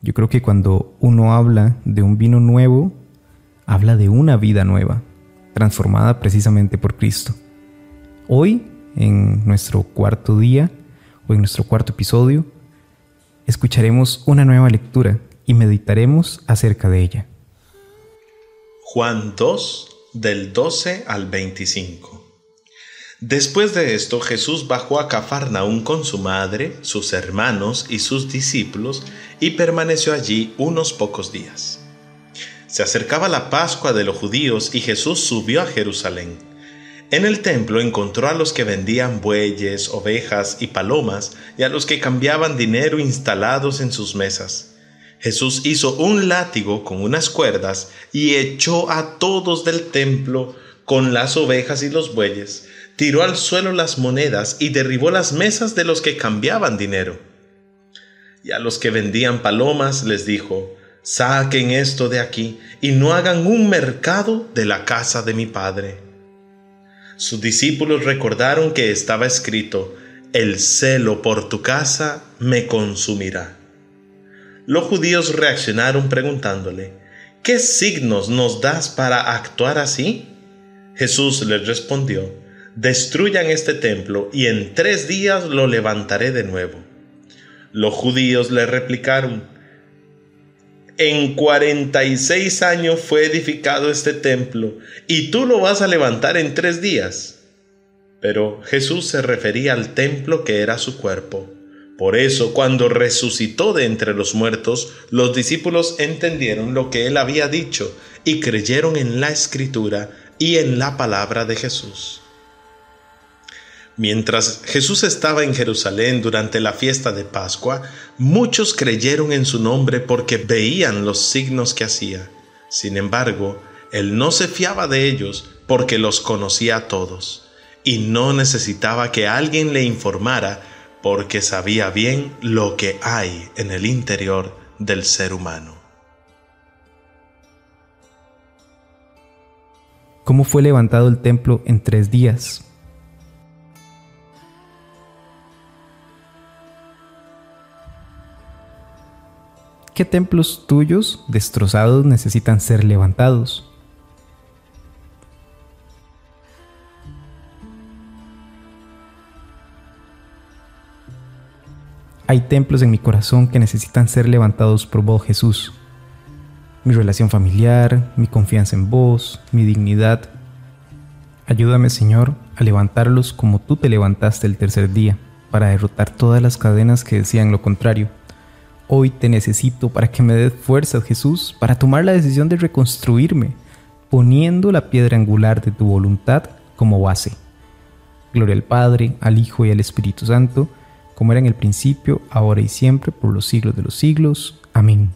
Yo creo que cuando uno habla de un vino nuevo, habla de una vida nueva, transformada precisamente por Cristo. Hoy, en nuestro cuarto día, o en nuestro cuarto episodio, escucharemos una nueva lectura y meditaremos acerca de ella. Juan 2, del 12 al 25. Después de esto, Jesús bajó a Cafarnaún con su madre, sus hermanos y sus discípulos y permaneció allí unos pocos días. Se acercaba la Pascua de los judíos y Jesús subió a Jerusalén. En el templo encontró a los que vendían bueyes, ovejas y palomas y a los que cambiaban dinero instalados en sus mesas. Jesús hizo un látigo con unas cuerdas y echó a todos del templo con las ovejas y los bueyes tiró al suelo las monedas y derribó las mesas de los que cambiaban dinero. Y a los que vendían palomas les dijo, saquen esto de aquí y no hagan un mercado de la casa de mi padre. Sus discípulos recordaron que estaba escrito, el celo por tu casa me consumirá. Los judíos reaccionaron preguntándole, ¿qué signos nos das para actuar así? Jesús les respondió, destruyan este templo y en tres días lo levantaré de nuevo. Los judíos le replicaron, en cuarenta y seis años fue edificado este templo y tú lo vas a levantar en tres días. Pero Jesús se refería al templo que era su cuerpo. Por eso, cuando resucitó de entre los muertos, los discípulos entendieron lo que él había dicho y creyeron en la escritura y en la palabra de Jesús. Mientras Jesús estaba en Jerusalén durante la fiesta de Pascua, muchos creyeron en su nombre porque veían los signos que hacía. Sin embargo, él no se fiaba de ellos porque los conocía a todos y no necesitaba que alguien le informara porque sabía bien lo que hay en el interior del ser humano. ¿Cómo fue levantado el templo en tres días? ¿Qué templos tuyos destrozados necesitan ser levantados? Hay templos en mi corazón que necesitan ser levantados por vos, Jesús. Mi relación familiar, mi confianza en vos, mi dignidad. Ayúdame, Señor, a levantarlos como tú te levantaste el tercer día, para derrotar todas las cadenas que decían lo contrario Hoy te necesito para que me des fuerzas, Jesús, para tomar la decisión de reconstruirme, poniendo la piedra angular de tu voluntad como base. Gloria al Padre, al Hijo y al Espíritu Santo, como era en el principio, ahora y siempre, por los siglos de los siglos. Amén.